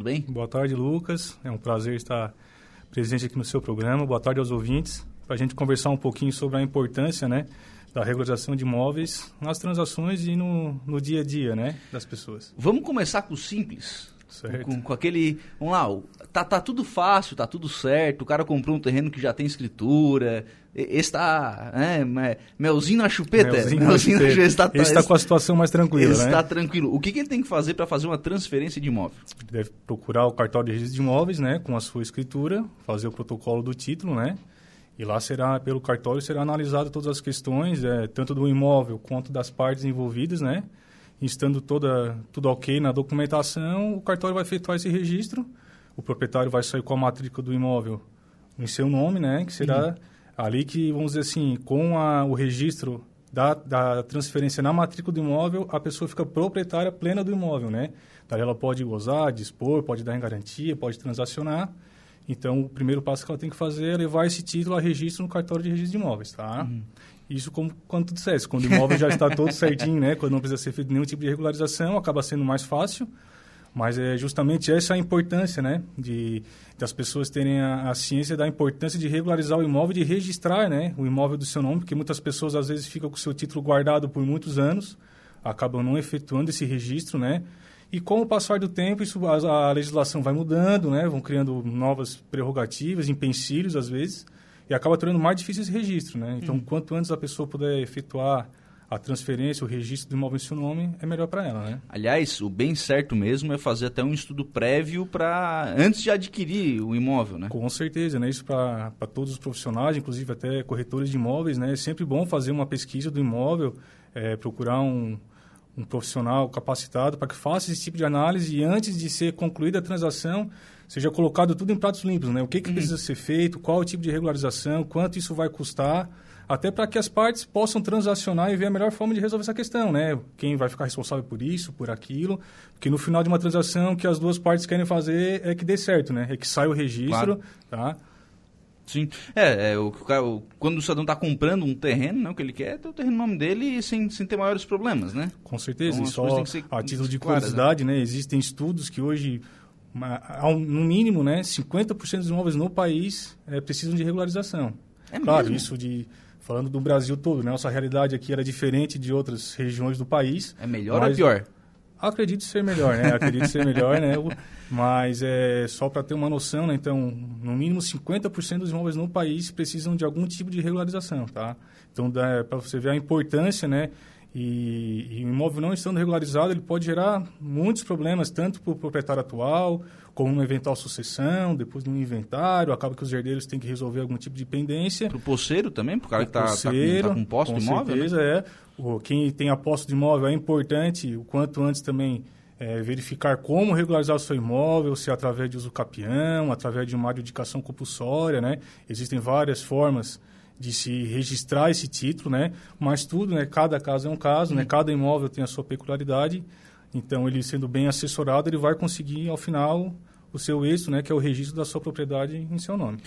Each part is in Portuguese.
tudo bem? Boa tarde, Lucas. É um prazer estar presente aqui no seu programa. Boa tarde aos ouvintes. Para a gente conversar um pouquinho sobre a importância, né, da regularização de imóveis nas transações e no, no dia a dia, né, das pessoas. Vamos começar com o simples. Com, com aquele. Vamos lá, tá, tá tudo fácil, tá tudo certo. O cara comprou um terreno que já tem escritura. Esse tá. Né, melzinho na chupeta. Melzinho, melzinho na chupeta. Está, esse está com a situação mais tranquila. Esse né? está tranquilo. O que, que ele tem que fazer para fazer uma transferência de imóvel? Ele deve procurar o cartório de registro de imóveis, né? Com a sua escritura, fazer o protocolo do título, né? E lá será, pelo cartório, será analisado todas as questões, é, tanto do imóvel quanto das partes envolvidas, né? Estando toda, tudo ok na documentação, o cartório vai efetuar esse registro, o proprietário vai sair com a matrícula do imóvel em seu nome, né, que será uhum. ali que, vamos dizer assim, com a, o registro da, da transferência na matrícula do imóvel, a pessoa fica proprietária plena do imóvel, né? Daí ela pode gozar, dispor, pode dar em garantia, pode transacionar. Então, o primeiro passo que ela tem que fazer é levar esse título a registro no cartório de registro de imóveis, tá? Uhum. Isso como quando tu disseste, quando o imóvel já está todo certinho, né? Quando não precisa ser feito nenhum tipo de regularização, acaba sendo mais fácil. Mas é justamente essa a importância, né? De, das pessoas terem a, a, ciência da importância de regularizar o imóvel, de registrar, né? O imóvel do seu nome, porque muitas pessoas às vezes ficam com o seu título guardado por muitos anos, acabam não efetuando esse registro, né? E com o passar do tempo, isso, a, a legislação vai mudando, né? Vão criando novas prerrogativas, empecilhos às vezes e acaba tornando mais difícil esse registro, né? Então, uhum. quanto antes a pessoa puder efetuar a transferência, o registro do imóvel em seu nome, é melhor para ela, né? Aliás, o bem certo mesmo é fazer até um estudo prévio para antes de adquirir o imóvel, né? Com certeza, né? Isso para todos os profissionais, inclusive até corretores de imóveis, né? É sempre bom fazer uma pesquisa do imóvel, é, procurar um, um profissional capacitado para que faça esse tipo de análise e antes de ser concluída a transação, seja colocado tudo em pratos limpos, né? O que, que uhum. precisa ser feito, qual o tipo de regularização, quanto isso vai custar, até para que as partes possam transacionar e ver a melhor forma de resolver essa questão, né? Quem vai ficar responsável por isso, por aquilo, porque no final de uma transação o que as duas partes querem fazer é que dê certo, né? É que saia o registro, claro. tá? Sim. É, é o, o, quando o cidadão está comprando um terreno, né, o que ele quer é ter o terreno no nome dele sem, sem ter maiores problemas, né? Com certeza. Então, e só a título de claras, curiosidade, né? né? Existem estudos que hoje no mínimo, né, 50% dos imóveis no país é, precisam de regularização. É claro, mesmo? isso de falando do Brasil todo, né? Nossa realidade aqui era diferente de outras regiões do país. É melhor ou pior? Acredito ser melhor, né? Acredito ser melhor, né? Mas é só para ter uma noção, né? Então, no mínimo 50% dos imóveis no país precisam de algum tipo de regularização, tá? Então, para você ver a importância, né? E, e, o imóvel não estando regularizado, ele pode gerar muitos problemas, tanto para o proprietário atual, como uma eventual sucessão, depois de um inventário, acaba que os herdeiros têm que resolver algum tipo de pendência. Para o posseiro também, para o cara que está tá com, tá com posse com de imóvel? Com certeza, né? é. Quem tem a posse de imóvel é importante, o quanto antes também é, verificar como regularizar o seu imóvel, se é através de uso capião, através de uma adjudicação compulsória, né? Existem várias formas de se registrar esse título, né? Mas tudo, né? Cada caso é um caso, né? Cada imóvel tem a sua peculiaridade. Então, ele sendo bem assessorado, ele vai conseguir, ao final, o seu êxito, né, que é o registro da sua propriedade em seu nome.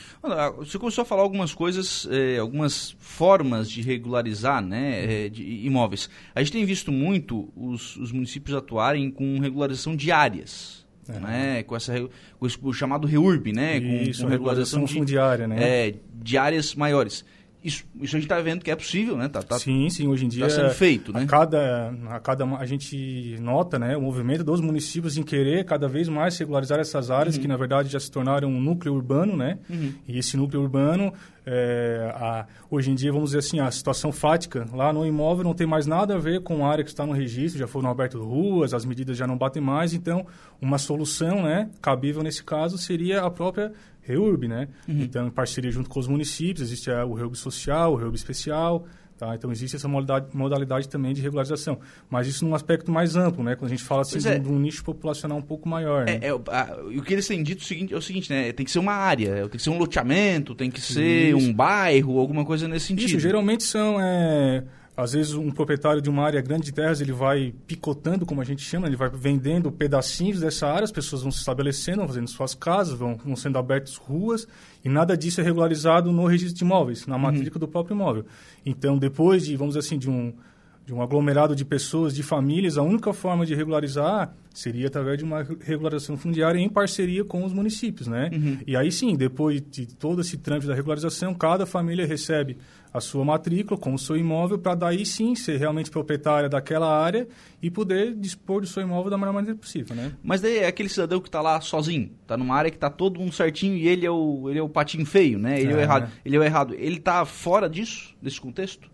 Você começou a falar algumas coisas, eh, algumas formas de regularizar né, eh, de imóveis. A gente tem visto muito os, os municípios atuarem com regularização de áreas. É. Né, com, essa, com o chamado REURB, né, Isso, com, com regularização, regularização de, fundiária, né? É, de áreas maiores. Isso, isso a gente está vendo que é possível, né? Tá, tá, sim, sim, hoje em dia está sendo feito, né? A cada, a cada a gente nota, né, o movimento dos municípios em querer cada vez mais regularizar essas áreas uhum. que na verdade já se tornaram um núcleo urbano, né? Uhum. E esse núcleo urbano, é, a, hoje em dia vamos dizer assim, a situação fática lá no imóvel não tem mais nada a ver com a área que está no registro, já foram abertas ruas, as medidas já não batem mais, então uma solução, né, cabível nesse caso seria a própria REURB, né? Uhum. Então, em parceria junto com os municípios, existe o REURB social, o REURB especial, tá? Então, existe essa modalidade, modalidade, também de regularização. Mas isso num aspecto mais amplo, né? Quando a gente fala assim, é. de, um, nicho populacional um pouco maior, né? É, é, a, o que eles têm dito é o seguinte, é o seguinte, né? Tem que ser uma área, tem que ser um loteamento, tem que ser isso. um bairro, alguma coisa nesse sentido. Isso, geralmente são... Às vezes um proprietário de uma área grande de terras, ele vai picotando, como a gente chama, ele vai vendendo pedacinhos dessa área, as pessoas vão se estabelecendo, vão fazendo suas casas, vão, vão sendo abertas ruas, e nada disso é regularizado no registro de imóveis, na uhum. matrícula uhum. do próprio imóvel. Então, depois de, vamos dizer assim, de um de um aglomerado de pessoas, de famílias, a única forma de regularizar seria através de uma regularização fundiária em parceria com os municípios, né? Uhum. E aí sim, depois de todo esse trâmite da regularização, cada família recebe a sua matrícula como seu imóvel para daí sim ser realmente proprietária daquela área e poder dispor do seu imóvel da melhor maneira possível, né? Mas daí é aquele cidadão que está lá sozinho, está numa área que está todo mundo certinho e ele é o, ele é o patinho feio, né? Ele é, é o errado. Ele é o errado. Ele está fora disso, desse contexto?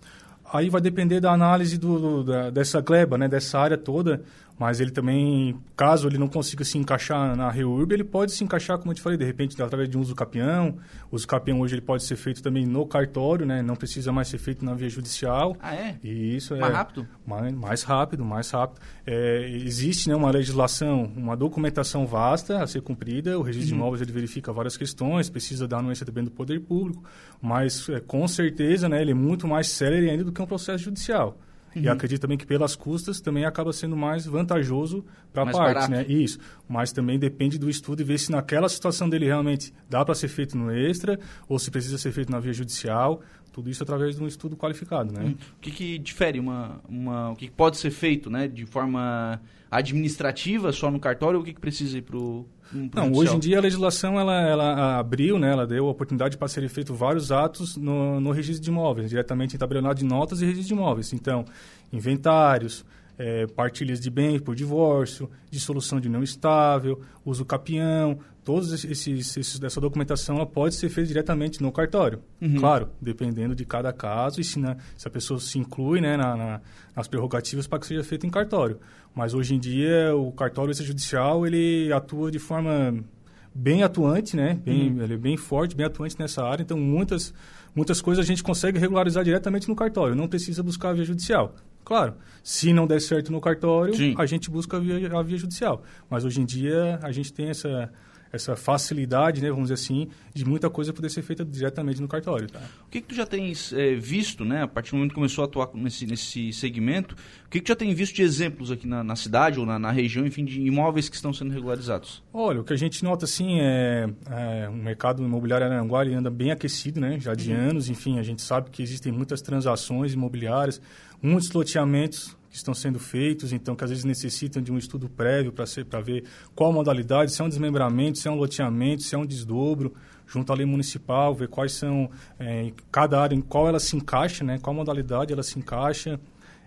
Aí vai depender da análise do, do da, dessa gleba, né? Dessa área toda mas ele também, caso ele não consiga se encaixar na REURB, ele pode se encaixar, como eu te falei, de repente, através de um uso capião. O uso capião hoje ele pode ser feito também no cartório, né? Não precisa mais ser feito na via judicial. Ah, é? E isso mais é... rápido? Mais, mais rápido, mais rápido. É, existe né, uma legislação, uma documentação vasta a ser cumprida. O registro uhum. de imóveis ele verifica várias questões, precisa da anuência também do poder público, mas é, com certeza né, ele é muito mais célere ainda do que um processo judicial. Uhum. E acredito também que pelas custas também acaba sendo mais vantajoso para a parte, né? Isso. Mas também depende do estudo e ver se naquela situação dele realmente dá para ser feito no extra ou se precisa ser feito na via judicial. Tudo isso através de um estudo qualificado, né? Uhum. O que, que difere uma, uma, o que pode ser feito, né, de forma administrativa só no cartório ou o que, que precisa ir para o não, hoje em dia a legislação ela, ela abriu, né, ela deu a oportunidade para serem feitos vários atos no, no registro de imóveis, diretamente em tabelionado de notas e registro de imóveis. Então, inventários, é, partilhas de bens por divórcio, dissolução de união estável, uso capião, todos esses, esses essa documentação ela pode ser feita diretamente no cartório. Uhum. Claro, dependendo de cada caso e se, na, se a pessoa se inclui né, na, na, nas prerrogativas para que seja feito em cartório. Mas hoje em dia o cartório judicial ele atua de forma bem atuante, né? Bem, uhum. Ele é bem forte, bem atuante nessa área. Então muitas muitas coisas a gente consegue regularizar diretamente no cartório. Não precisa buscar a via judicial. Claro, se não der certo no cartório, Sim. a gente busca a via, a via judicial. Mas hoje em dia a gente tem essa, essa facilidade, né, vamos dizer assim, de muita coisa poder ser feita diretamente no cartório. Tá? O que, que tu já tens é, visto, né, a partir do momento que começou a atuar nesse, nesse segmento, o que, que tu já tem visto de exemplos aqui na, na cidade ou na, na, região, enfim, de imóveis que estão sendo regularizados? Olha, o que a gente nota, assim, é, é o mercado imobiliário Aranguá anda bem aquecido, né, já de uhum. anos, enfim, a gente sabe que existem muitas transações imobiliárias, muitos loteamentos que estão sendo feitos, então que às vezes necessitam de um estudo prévio para ver qual modalidade, se é um desmembramento, se é um loteamento, se é um desdobro, junto à lei municipal, ver quais são, é, cada área, em qual ela se encaixa, né, qual modalidade ela se encaixa.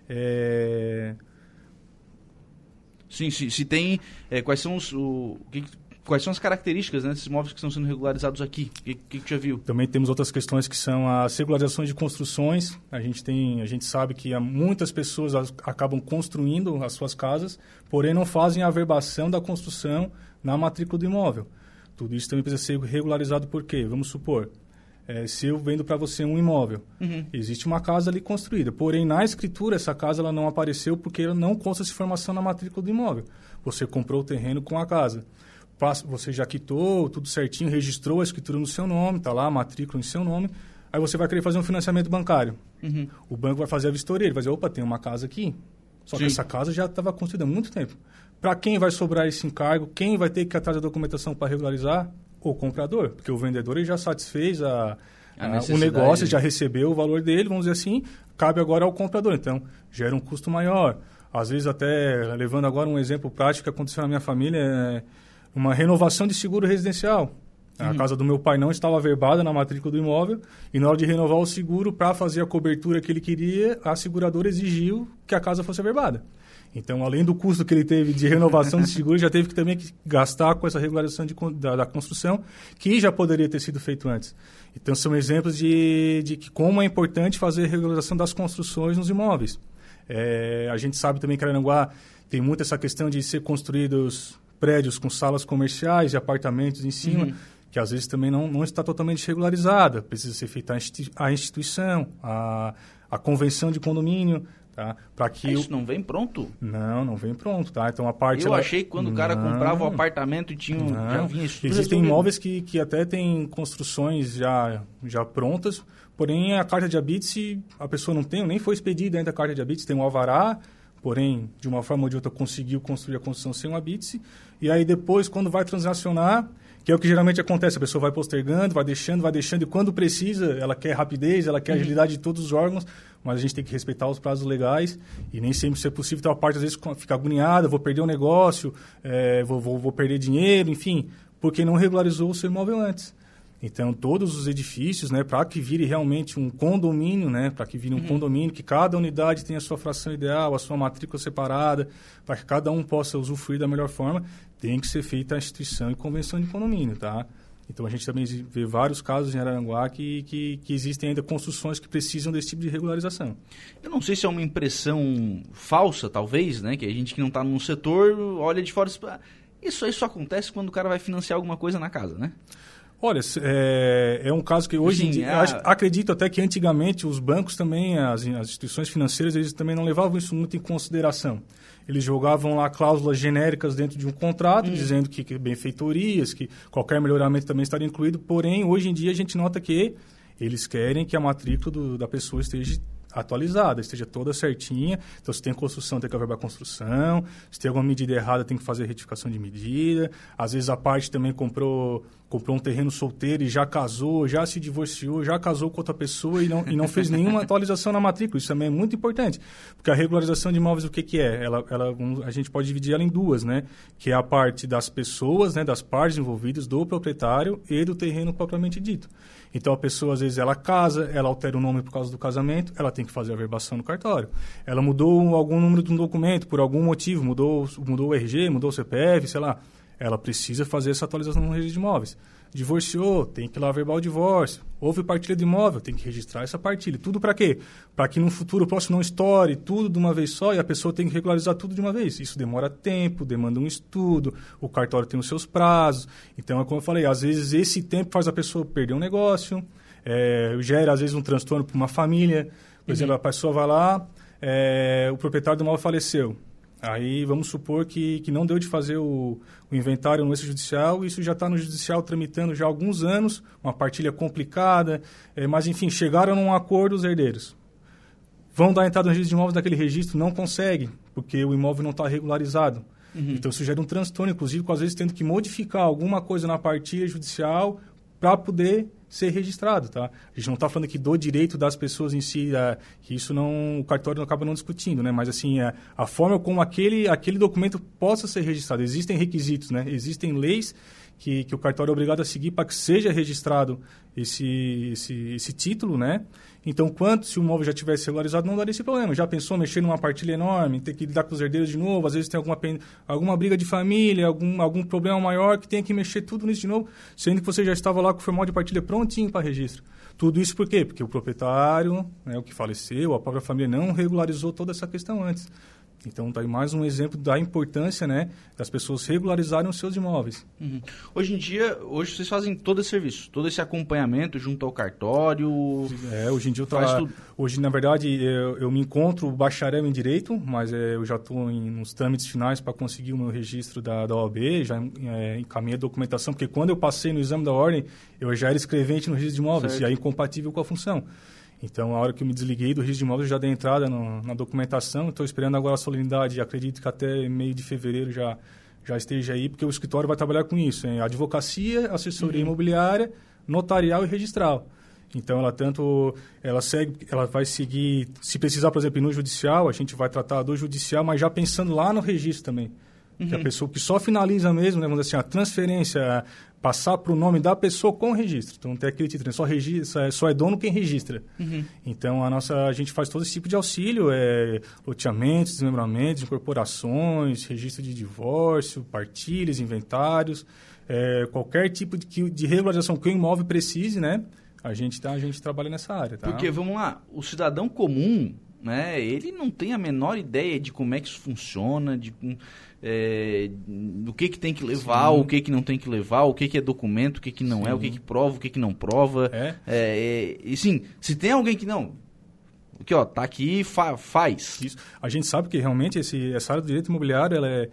É... Sim, se, se tem, é, quais são os, o, Quais são as características né, desses imóveis que estão sendo regularizados aqui? O que, que, que já viu? Também temos outras questões que são as regularizações de construções. A gente, tem, a gente sabe que muitas pessoas acabam construindo as suas casas, porém não fazem a averbação da construção na matrícula do imóvel. Tudo isso também precisa ser regularizado por quê? Vamos supor, é, se eu vendo para você um imóvel, uhum. existe uma casa ali construída, porém na escritura essa casa ela não apareceu porque não consta essa informação na matrícula do imóvel. Você comprou o terreno com a casa você já quitou, tudo certinho, registrou a escritura no seu nome, está lá a matrícula em seu nome, aí você vai querer fazer um financiamento bancário. Uhum. O banco vai fazer a vistoria, ele vai dizer, opa, tem uma casa aqui, só Sim. que essa casa já estava construída há muito tempo. Para quem vai sobrar esse encargo? Quem vai ter que atrás da documentação para regularizar? O comprador, porque o vendedor ele já satisfez a, a, a o negócio, já recebeu o valor dele, vamos dizer assim, cabe agora ao comprador. Então, gera um custo maior. Às vezes, até levando agora um exemplo prático que aconteceu na minha família, é, uma renovação de seguro residencial. A uhum. casa do meu pai não estava averbada na matrícula do imóvel e na hora de renovar o seguro, para fazer a cobertura que ele queria, a seguradora exigiu que a casa fosse averbada. Então, além do custo que ele teve de renovação de seguro, já teve que também gastar com essa regularização de, da, da, construção, que já poderia ter sido feito antes. Então, são exemplos de, de que como é importante fazer a regularização das construções nos imóveis. É, a gente sabe também que Aranguá tem muito essa questão de ser construídos prédios com salas comerciais e apartamentos em cima, uhum. que às vezes também não, não está totalmente regularizada. Precisa ser feita a instituição, a, a convenção de condomínio, tá? Para que ah, isso o... não vem pronto? Não, não vem pronto, tá? Então a parte Eu ela... achei que quando não, o cara comprava o apartamento tinha um, já vinha Existem imóveis que, que até têm construções já já prontas, porém a carta de habite a pessoa não tem, nem foi expedida ainda a carta de habite, tem um alvará, porém, de uma forma ou de outra, conseguiu construir a construção sem o habite. E aí depois, quando vai transacionar, que é o que geralmente acontece, a pessoa vai postergando, vai deixando, vai deixando, e quando precisa, ela quer rapidez, ela quer uhum. agilidade de todos os órgãos, mas a gente tem que respeitar os prazos legais e nem sempre isso é possível. Então, a parte, às vezes, fica agoniada, vou perder o um negócio, é, vou, vou, vou perder dinheiro, enfim, porque não regularizou o seu imóvel antes. Então, todos os edifícios, né, para que vire realmente um condomínio, né, para que vire um uhum. condomínio, que cada unidade tenha a sua fração ideal, a sua matrícula separada, para que cada um possa usufruir da melhor forma, tem que ser feita a instituição e convenção de condomínio, tá? Então, a gente também vê vários casos em Araranguá que, que, que, existem ainda construções que precisam desse tipo de regularização. Eu não sei se é uma impressão falsa, talvez, né? Que a gente que não está no setor olha de fora... Isso aí só acontece quando o cara vai financiar alguma coisa na casa, né? Olha, é, é um caso que hoje Sim, em dia, é... acredito até que antigamente os bancos também, as, as instituições financeiras, eles também não levavam isso muito em consideração. Eles jogavam lá cláusulas genéricas dentro de um contrato, hum. dizendo que, que benfeitorias, que qualquer melhoramento também estaria incluído. Porém, hoje em dia a gente nota que eles querem que a matrícula do, da pessoa esteja atualizada, esteja toda certinha. Então, se tem construção, tem que averbar a construção. Se tem alguma medida errada, tem que fazer retificação de medida. Às vezes, a parte também comprou, comprou um terreno solteiro e já casou, já se divorciou, já casou com outra pessoa e não, e não fez nenhuma atualização na matrícula. Isso também é muito importante. Porque a regularização de imóveis, o que, que é? Ela, ela, a gente pode dividir ela em duas, né? Que é a parte das pessoas, né, das partes envolvidas, do proprietário e do terreno propriamente dito. Então a pessoa, às vezes, ela casa, ela altera o nome por causa do casamento, ela tem que fazer a verbação no cartório. Ela mudou algum número de um documento por algum motivo, mudou, mudou o RG, mudou o CPF, sei lá. Ela precisa fazer essa atualização no registro de imóveis divorciou, tem que ir lá verbal o divórcio. Houve partilha de imóvel, tem que registrar essa partilha. Tudo para quê? Para que no futuro próximo não estoure tudo de uma vez só e a pessoa tem que regularizar tudo de uma vez. Isso demora tempo, demanda um estudo, o cartório tem os seus prazos. Então, é como eu falei, às vezes esse tempo faz a pessoa perder um negócio, é, gera às vezes um transtorno para uma família. Por uhum. exemplo, a pessoa vai lá, é, o proprietário do imóvel faleceu Aí vamos supor que, que não deu de fazer o, o inventário no extrajudicial, isso já está no judicial tramitando já há alguns anos, uma partilha complicada, é, mas enfim, chegaram num acordo os herdeiros. Vão dar entrada no registro de imóveis daquele registro, não conseguem, porque o imóvel não está regularizado. Uhum. Então isso gera um transtorno, inclusive, com às vezes tendo que modificar alguma coisa na partilha judicial para poder ser registrado, tá? A gente não está falando aqui do direito das pessoas em si, é, que isso não o cartório não acaba não discutindo, né? Mas assim, é, a forma como aquele aquele documento possa ser registrado. Existem requisitos, né? Existem leis que, que o cartório é obrigado a seguir para que seja registrado esse, esse, esse título, né? Então, quanto se o imóvel já tivesse regularizado, não daria esse problema. Já pensou mexer numa partilha enorme, ter que lidar com os herdeiros de novo, às vezes tem alguma, alguma briga de família, algum, algum problema maior que tem que mexer tudo nisso de novo, sendo que você já estava lá com o formal de partilha prontinho para registro. Tudo isso por quê? Porque o proprietário, né, o que faleceu, a própria família não regularizou toda essa questão antes. Então, está aí mais um exemplo da importância né, das pessoas regularizarem os seus imóveis. Uhum. Hoje em dia, hoje vocês fazem todo esse serviço, todo esse acompanhamento junto ao cartório? É, hoje em dia eu tô, Hoje, na verdade, eu, eu, me encontro bacharel em Direito, mas é, eu já estou nos trâmites finais para conseguir o meu registro da, da OAB, já é, encaminhei a documentação, porque quando eu passei no exame da ordem, eu já era escrevente no registro de imóveis, certo. e aí incompatível com a função. Então, a hora que eu me desliguei do registro de imóveis, já dei entrada no, na documentação. Estou esperando agora a solenidade. Acredito que até meio de fevereiro já, já esteja aí, porque o escritório vai trabalhar com isso. Hein? Advocacia, assessoria uhum. imobiliária, notarial e registral. Então, ela tanto ela segue, ela vai seguir, se precisar, por exemplo, no judicial, a gente vai tratar do judicial, mas já pensando lá no registro também. Uhum. Que a pessoa que só finaliza mesmo, né, vamos dizer assim, a transferência, passar para o nome da pessoa com registro. Então, tem aquele título, né, só, registra, só é dono quem registra. Uhum. Então, a nossa, a gente faz todo esse tipo de auxílio, é, loteamentos, desmembramentos, incorporações, registro de divórcio, partilhas, inventários, é, qualquer tipo de, de regularização que o imóvel precise, né? A gente, tá, a gente trabalha nessa área, tá? Porque, vamos lá, o cidadão comum, né, ele não tem a menor ideia de como é que isso funciona, de é, do que, que tem que levar, Sim. o que, que não tem que levar, o que, que é documento, o que, que não Sim. é, o que, que prova, o que, que não prova. É? É, é, e sim, se tem alguém que não. Aqui, ó, tá aqui, fa faz. Isso. A gente sabe que realmente esse, essa área do direito imobiliário ela é,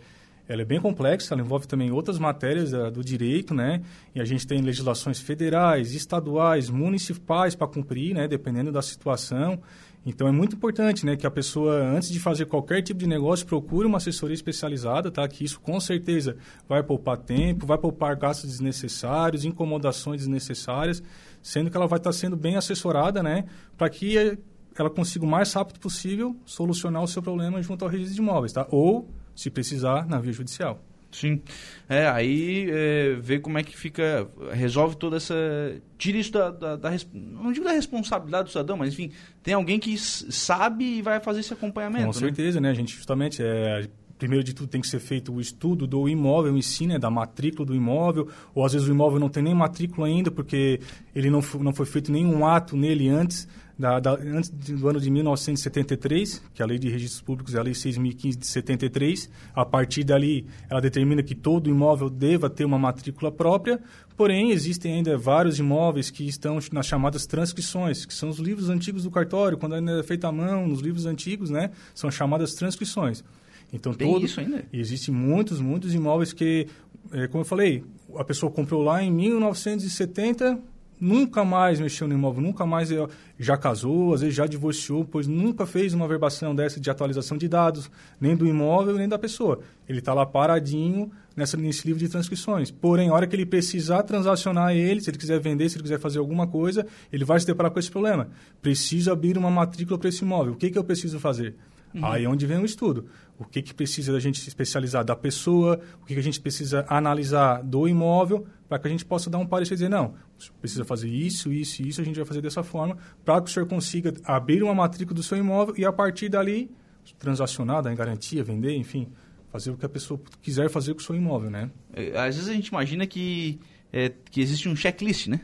ela é bem complexa, ela envolve também outras matérias uh, do direito, né? E a gente tem legislações federais, estaduais, municipais para cumprir, né? Dependendo da situação. Então é muito importante, né, que a pessoa antes de fazer qualquer tipo de negócio procure uma assessoria especializada, tá? Que isso com certeza vai poupar tempo, vai poupar gastos desnecessários, incomodações desnecessárias, sendo que ela vai estar sendo bem assessorada, né, para que ela consiga o mais rápido possível solucionar o seu problema junto ao registro de imóveis, tá? Ou, se precisar, na via judicial. Sim. É, aí é, vê como é que fica. Resolve toda essa. Tira isso da, da, da, Não digo da responsabilidade do cidadão, mas enfim, tem alguém que sabe e vai fazer esse acompanhamento. Com né? certeza, né? A gente justamente. É, primeiro de tudo tem que ser feito o estudo do imóvel em si, né, da matrícula do imóvel, ou às vezes o imóvel não tem nem matrícula ainda, porque ele não, não foi feito nenhum ato nele antes, da, da, antes do ano de 1973, que é a Lei de Registros Públicos é a Lei 6.015 de 73. A partir dali, ela determina que todo imóvel deva ter uma matrícula própria, porém, existem ainda vários imóveis que estão nas chamadas transcrições, que são os livros antigos do cartório, quando ainda é feita à mão, nos livros antigos, né, são chamadas transcrições. Então, Tem todo, isso ainda? Existem muitos, muitos imóveis que, é, como eu falei, a pessoa comprou lá em 1970, nunca mais mexeu no imóvel, nunca mais já casou, às vezes já divorciou, pois nunca fez uma verbação dessa de atualização de dados, nem do imóvel, nem da pessoa. Ele está lá paradinho nessa, nesse livro de transcrições. Porém, a hora que ele precisar transacionar ele, se ele quiser vender, se ele quiser fazer alguma coisa, ele vai se deparar com esse problema. Preciso abrir uma matrícula para esse imóvel. O que, que eu preciso fazer? Uhum. Aí é onde vem o estudo. O que, que precisa da gente se especializar da pessoa, o que, que a gente precisa analisar do imóvel, para que a gente possa dar um parecer e dizer, não, precisa fazer isso, isso e isso, a gente vai fazer dessa forma, para que o senhor consiga abrir uma matrícula do seu imóvel e, a partir dali, transacionar, dar em garantia, vender, enfim, fazer o que a pessoa quiser fazer com o seu imóvel, né? É, às vezes a gente imagina que, é, que existe um checklist, né?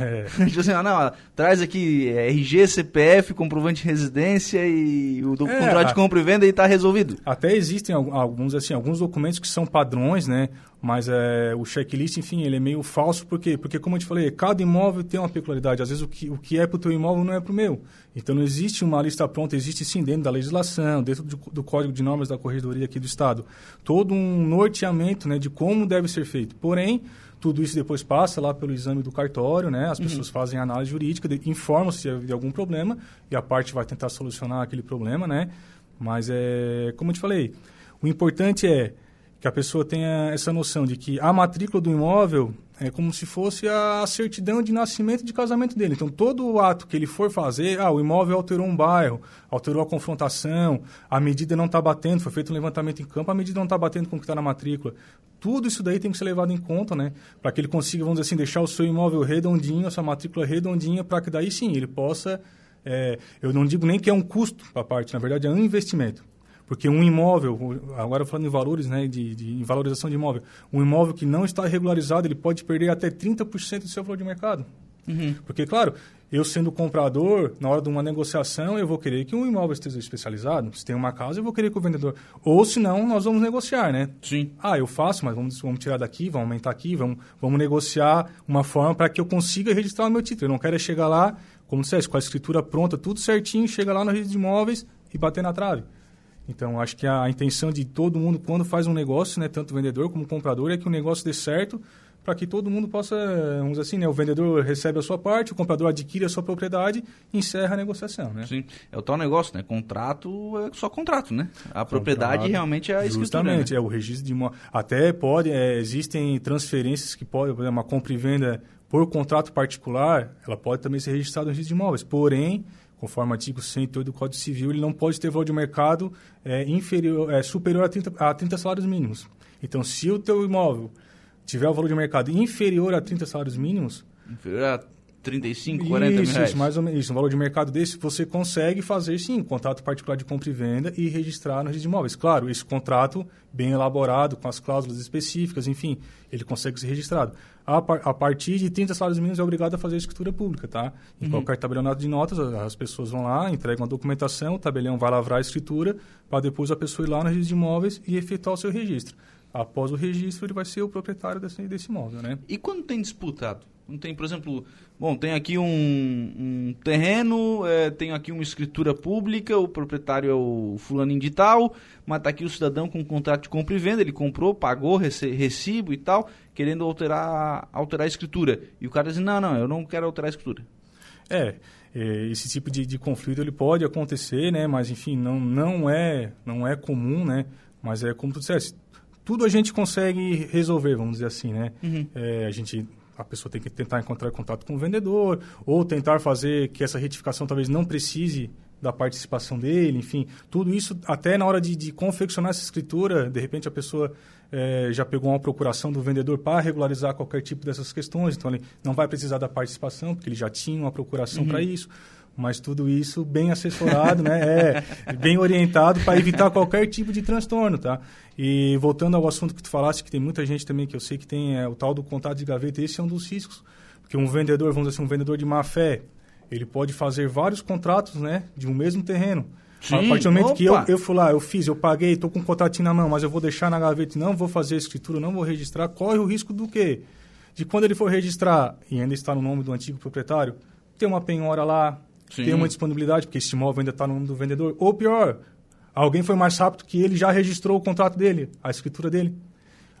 É. tipo assim, ah, não, traz aqui é, RG, CPF, comprovante de residência e o do, é, contrato de compra e venda e está resolvido. Até existem alguns, assim, alguns documentos que são padrões, né? Mas é, o checklist, enfim, ele é meio falso, por quê? Porque, como eu te falei, cada imóvel tem uma peculiaridade. Às vezes o que, o que é para o teu imóvel não é para o meu. Então não existe uma lista pronta, existe sim dentro da legislação, dentro do, do Código de Normas da Corredoria aqui do Estado, todo um norteamento né, de como deve ser feito. Porém, tudo isso depois passa lá pelo exame do cartório, né? As uhum. pessoas fazem análise jurídica, informam se houve algum problema e a parte vai tentar solucionar aquele problema, né? Mas é, como eu te falei, o importante é que a pessoa tenha essa noção de que a matrícula do imóvel é como se fosse a certidão de nascimento de casamento dele. Então, todo o ato que ele for fazer, ah, o imóvel alterou um bairro, alterou a confrontação, a medida não está batendo, foi feito um levantamento em campo, a medida não está batendo com o que está na matrícula. Tudo isso daí tem que ser levado em conta, né? Para que ele consiga, vamos dizer assim, deixar o seu imóvel redondinho, a sua matrícula redondinha, para que daí sim ele possa... É, eu não digo nem que é um custo para a parte, na verdade é um investimento. Porque um imóvel, agora falando em valores, né, de, de em valorização de imóvel, um imóvel que não está regularizado, ele pode perder até 30% do seu valor de mercado. Uhum. Porque, claro, eu sendo comprador, na hora de uma negociação, eu vou querer que um imóvel esteja especializado. Se tem uma casa, eu vou querer que o vendedor... Ou, se não, nós vamos negociar, né? Sim. Ah, eu faço, mas vamos, vamos tirar daqui, vamos aumentar aqui, vamos, vamos negociar uma forma para que eu consiga registrar o meu título. Eu não quero é chegar lá, como disseste, com a escritura pronta, tudo certinho, chega lá no registro de imóveis e bater na trave. Então, acho que a, intenção de todo mundo, quando faz um negócio, né, tanto vendedor como comprador, é que o negócio dê certo para que todo mundo possa, vamos dizer assim, né, o vendedor recebe a sua parte, o comprador adquire a sua propriedade e encerra a negociação, né? Sim, é o tal negócio, né? Contrato é só contrato, né? A contrato, propriedade realmente é a escritura. Justamente, né? é o registro de imóvel. Até pode, é, existem transferências que podem, por exemplo, uma compra e venda por contrato particular, ela pode também ser registrada no registro de imóveis, porém conforme o artigo 108 do Código Civil, ele não pode ter valor de mercado é, inferior, é, superior a 30, a 30 salários mínimos. Então, se o teu imóvel tiver o valor de mercado inferior a 30 salários mínimos... Inferior a 35, 40 isso, mil reais. Isso, mais ou menos isso. Um valor de mercado desse, você consegue fazer, sim, um contrato particular de compra e venda e registrar no registro de imóveis. Claro, esse contrato bem elaborado, com as cláusulas específicas, enfim, ele consegue ser registrado. A, a partir de 30 salários mínimos é obrigado a fazer a escritura pública, tá? Em uhum. qualquer tabelião de notas, as pessoas vão lá, entregam a documentação, o tabelião vai lavrar a escritura, para depois a pessoa ir lá no registro de imóveis e efetuar o seu registro. Após o registro, ele vai ser o proprietário desse, desse imóvel, né? E quando tem disputado? Não tem, por exemplo, bom, tem aqui um, um terreno, é, tem aqui uma escritura pública, o proprietário é o fulaninho de tal, mas está aqui o cidadão com um contrato de compra e venda, ele comprou, pagou recibo e tal, querendo alterar, alterar a escritura. E o cara diz, não, não, eu não quero alterar a escritura. É, é esse tipo de, de conflito ele pode acontecer, né? Mas enfim, não, não é não é comum, né? Mas é como tu disseste, tudo a gente consegue resolver, vamos dizer assim, né? Uhum. É, a gente a pessoa tem que tentar encontrar contato com o vendedor ou tentar fazer que essa retificação talvez não precise da participação dele, enfim, tudo isso, até na hora de, de confeccionar essa escritura, de repente a pessoa é, já pegou uma procuração do vendedor para regularizar qualquer tipo dessas questões, então ele não vai precisar da participação, porque ele já tinha uma procuração uhum. para isso, mas tudo isso bem assessorado, né, é, bem orientado para evitar qualquer tipo de transtorno, tá? E voltando ao assunto que tu falaste, que tem muita gente também que eu sei que tem é, o tal do contato de gaveta, esse é um dos riscos, porque um vendedor, vamos dizer assim, um vendedor de má fé, ele pode fazer vários contratos, né, de um mesmo terreno. Sim, a partir do momento opa. que eu, eu fui lá, eu fiz, eu paguei, estou com um contratinho na mão, mas eu vou deixar na gaveta e não vou fazer a escritura, não vou registrar, corre o risco do quê? De quando ele for registrar e ainda está no nome do antigo proprietário, ter uma penhora lá, Sim. ter uma disponibilidade, porque esse imóvel ainda está no nome do vendedor. Ou pior, alguém foi mais rápido que ele já registrou o contrato dele, a escritura dele.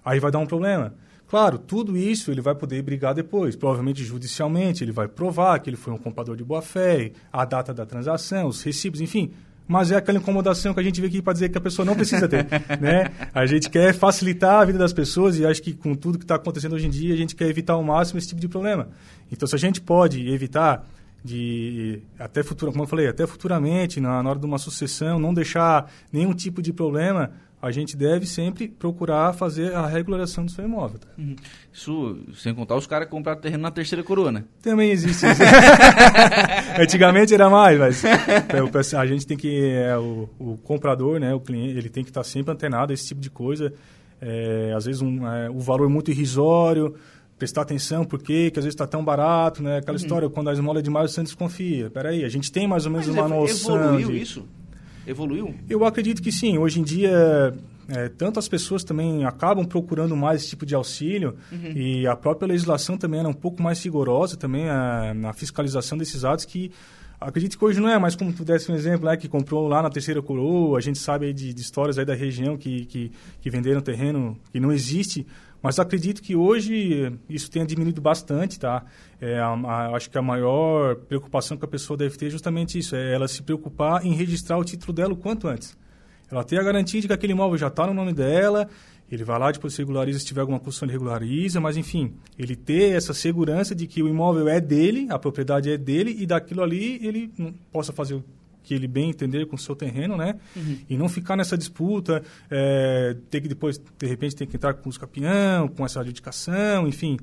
Aí vai dar um problema. Claro, tudo isso ele vai poder brigar depois, provavelmente judicialmente, ele vai provar que ele foi um comprador de boa-fé, a data da transação, os recibos, enfim. Mas é aquela incomodação que a gente vê aqui para dizer que a pessoa não precisa ter. né? A gente quer facilitar a vida das pessoas e acho que com tudo que está acontecendo hoje em dia, a gente quer evitar ao máximo esse tipo de problema. Então, se a gente pode evitar de até futuro, como eu falei, até futuramente, na, na hora de uma sucessão, não deixar nenhum tipo de problema, a gente deve sempre procurar fazer a regularização do seu imóvel. Tá? Uhum. Isso, sem contar os caras compraram terreno na terceira coroa, né? Também existe isso. Antigamente era mais, mas é, a gente tem que, é, o, o, comprador, né, o cliente, ele tem que estar sempre antenado a esse tipo de coisa. É, às vezes um, é, o valor muito irrisório, prestar atenção porque que às vezes está tão barato, né? Aquela uhum. história, quando a esmola é demais, você desconfia. Peraí, a gente tem mais ou menos Mas uma noção evoluiu de... isso? Evoluiu? Eu acredito que sim. Hoje em dia, é, tanto as pessoas também acabam procurando mais esse tipo de auxílio uhum. e a própria legislação também era um pouco mais rigorosa também a, na fiscalização desses atos que acredito que hoje não é, mas como tu desse um exemplo, né, que comprou lá na Terceira Coroa, a gente sabe de, de, histórias aí da região que, que, que venderam terreno que não existe, mas acredito que hoje isso tenha diminuído bastante, tá? É, a, a, acho que a maior preocupação que a pessoa deve ter é justamente isso, é ela se preocupar em registrar o título dela o quanto antes. Ela tem a garantia de que aquele imóvel já está no nome dela, ele vai lá, depois regulariza, se tiver alguma construção, ele regulariza, mas enfim, ele ter essa segurança de que o imóvel é dele, a propriedade é dele, e daquilo ali ele possa fazer que ele bem entender com o seu terreno, né? Uhum. E não ficar nessa disputa, é, ter que depois, de repente, ter que entrar com os campeão, com essa adjudicação, enfim,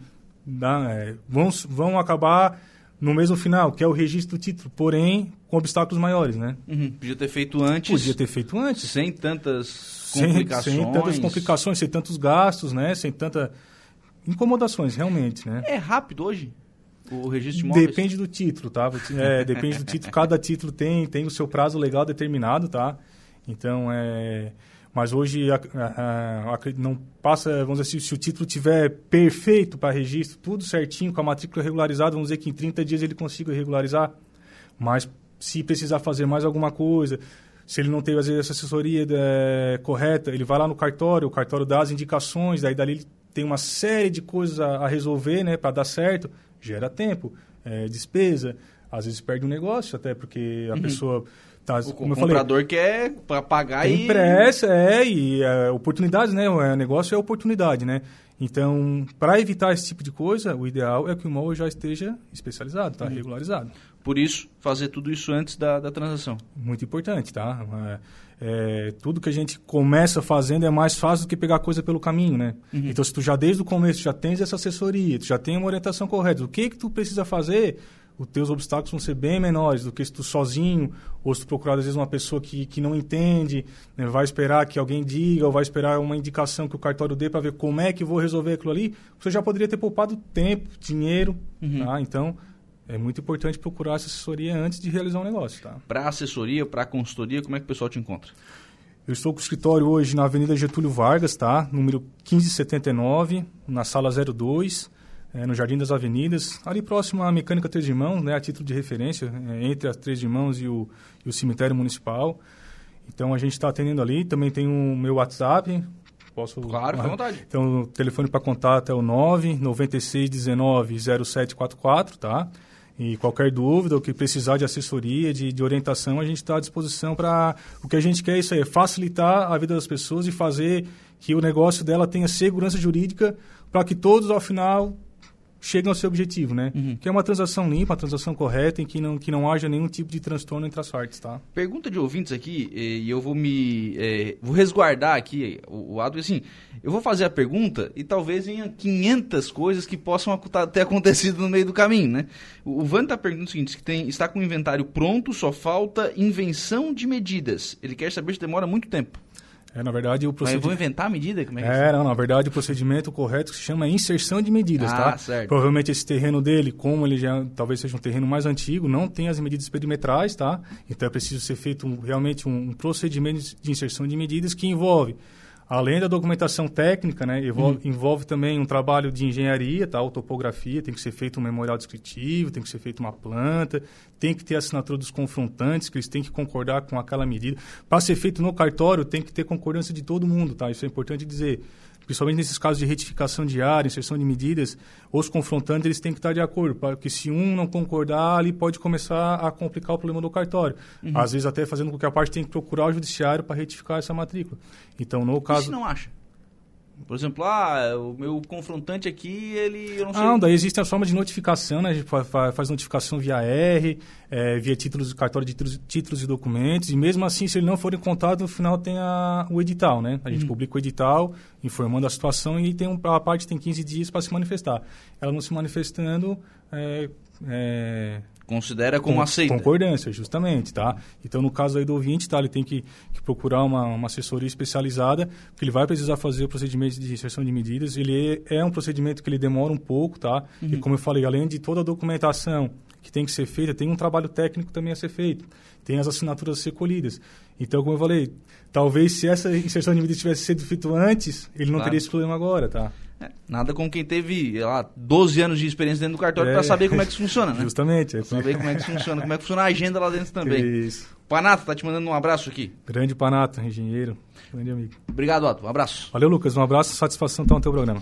dá, é, vão, vão acabar no mesmo final, que é o registro do título, porém com obstáculos maiores, né? Uhum. Podia ter feito antes. Podia ter feito antes. Sem tantas complicações. Sem, sem tantas complicações, sem tantos gastos, né? Sem tanta incomodações, realmente, né? É rápido hoje? O registro de imóveis? Depende do título, tá? É, depende do título. Cada título tem, tem o seu prazo legal determinado, tá? Então, é... Mas hoje a, a, a, não passa, vamos dizer, se, se o título tiver perfeito para registro, tudo certinho, com a matrícula regularizada, vamos dizer que em 30 dias ele consiga regularizar. Mas se precisar fazer mais alguma coisa, se ele não teve, às vezes, essa assessoria é, correta, ele vai lá no cartório, o cartório dá as indicações, daí dali ele tem uma série de coisas a, a resolver, né, para dar certo gera tempo, é, despesa, às vezes perde um negócio, até porque a uhum. pessoa... Tá, o como comprador falei, quer pagar tem e... pressa, é, e é, oportunidades, né? O negócio é oportunidade, né? Então, para evitar esse tipo de coisa, o ideal é que o imóvel já esteja especializado, tá? Uhum. Regularizado. Por isso, fazer tudo isso antes da, da transação. Muito importante, tá? É, é, tudo que a gente começa fazendo é mais fácil do que pegar coisa pelo caminho, né? Uhum. Então, se tu já desde o começo já tens essa assessoria, tu já tem uma orientação correta, o que que tu precisa fazer, os teus obstáculos vão ser bem menores do que se tu sozinho, ou se tu procurar, às vezes, uma pessoa que, que não entende, né? vai esperar que alguém diga, ou vai esperar uma indicação que o cartório dê para ver como é que vou resolver aquilo ali, você já poderia ter poupado tempo, dinheiro, uhum. tá? Então, é muito importante procurar essa assessoria antes de realizar um negócio, tá? Para assessoria, para consultoria, como é que o pessoal te encontra? Eu estou com o escritório hoje na Avenida Getúlio Vargas, tá? Número 1579, na sala 02, é, no Jardim das Avenidas, ali próximo à Mecânica Três Irmãos, né? A título de referência, é, entre as Três Irmãos e o, e o cemitério municipal. Então a gente está atendendo ali. Também tem o meu WhatsApp, Posso. Claro, fica à vontade. Então, o telefone para contato é o 99619 0744, tá? E qualquer dúvida ou que precisar de assessoria, de, de orientação, a gente está à disposição para. O que a gente quer é isso aí, é facilitar a vida das pessoas e fazer que o negócio dela tenha segurança jurídica para que todos, ao final, cheguem ao seu objetivo, né? Uhum. Que é uma transação limpa, uma transação correta, em que não, que não haja nenhum tipo de transtorno entre as partes, tá? Pergunta de ouvintes aqui, e eu vou me... É, vou resguardar aqui o, o ato, assim, eu vou fazer a pergunta e talvez venha 500 coisas que possam ter acontecido no meio do caminho, né? O, o Van está perguntando o seguinte, que tem, está com o inventário pronto, só falta invenção de medidas. Ele quer saber se demora muito tempo. É, na verdade, o procedimento... Mas eu vou inventar a medida? Como é, que é, não, na verdade, o procedimento correto se chama inserção de medidas, ah, tá? certo. Provavelmente esse terreno dele, como ele já talvez seja um terreno mais antigo, não tem as medidas perimetrais, tá? Então é preciso ser feito um, realmente um procedimento de inserção de medidas que envolve Além da documentação técnica, né, envolve, uhum. envolve, também um trabalho de engenharia, tá, topografia, tem que ser feito um memorial descritivo, tem que ser feita uma planta, tem que ter a assinatura dos confrontantes, que eles têm que concordar com aquela medida. Para ser feito no cartório, tem que ter concordância de todo mundo, tá? Isso é importante dizer principalmente nesses casos de retificação diária, inserção de medidas, os confrontantes eles têm que estar de acordo, porque se um não concordar, ali pode começar a complicar o problema do cartório. Uhum. Às vezes até fazendo com que a parte tenha que procurar o judiciário para retificar essa matrícula. Então, no caso... E se não acha? Por exemplo, ah, o meu confrontante aqui, ele. Eu não sei. Ah, daí existe a forma de notificação, né? A gente faz notificação via R, é, via títulos, cartório de títulos, títulos, e documentos, e mesmo assim, se ele não for encontrado, no final tem a, o edital, né? A gente uhum. publica o edital, informando a situação, e tem um, a parte tem 15 dias para se manifestar. Ela não se manifestando. É, é, Considera como com, aceita. Concordância, justamente, tá? Então, no caso aí do ouvinte, tá? Ele tem que, que procurar uma, uma assessoria especializada, porque ele vai precisar fazer o procedimento de inserção de medidas. Ele é, é um procedimento que ele demora um pouco, tá? Uhum. E como eu falei, além de toda a documentação que tem que ser feita, tem um trabalho técnico também a ser feito. Tem as assinaturas a ser colhidas. Então, como eu falei, talvez se essa inserção de medidas tivesse sido feita antes, ele não claro. teria esse problema agora, tá? É, nada como quem teve lá, 12 anos de experiência dentro do cartório é, para saber como é que isso funciona, né? Justamente. É. Saber como é que isso funciona, como é que funciona a agenda lá dentro também. Isso. Panato, tá te mandando um abraço aqui. Grande Panato, engenheiro, grande amigo. Obrigado, Otto. Um abraço. Valeu, Lucas. Um abraço, satisfação estar no teu programa.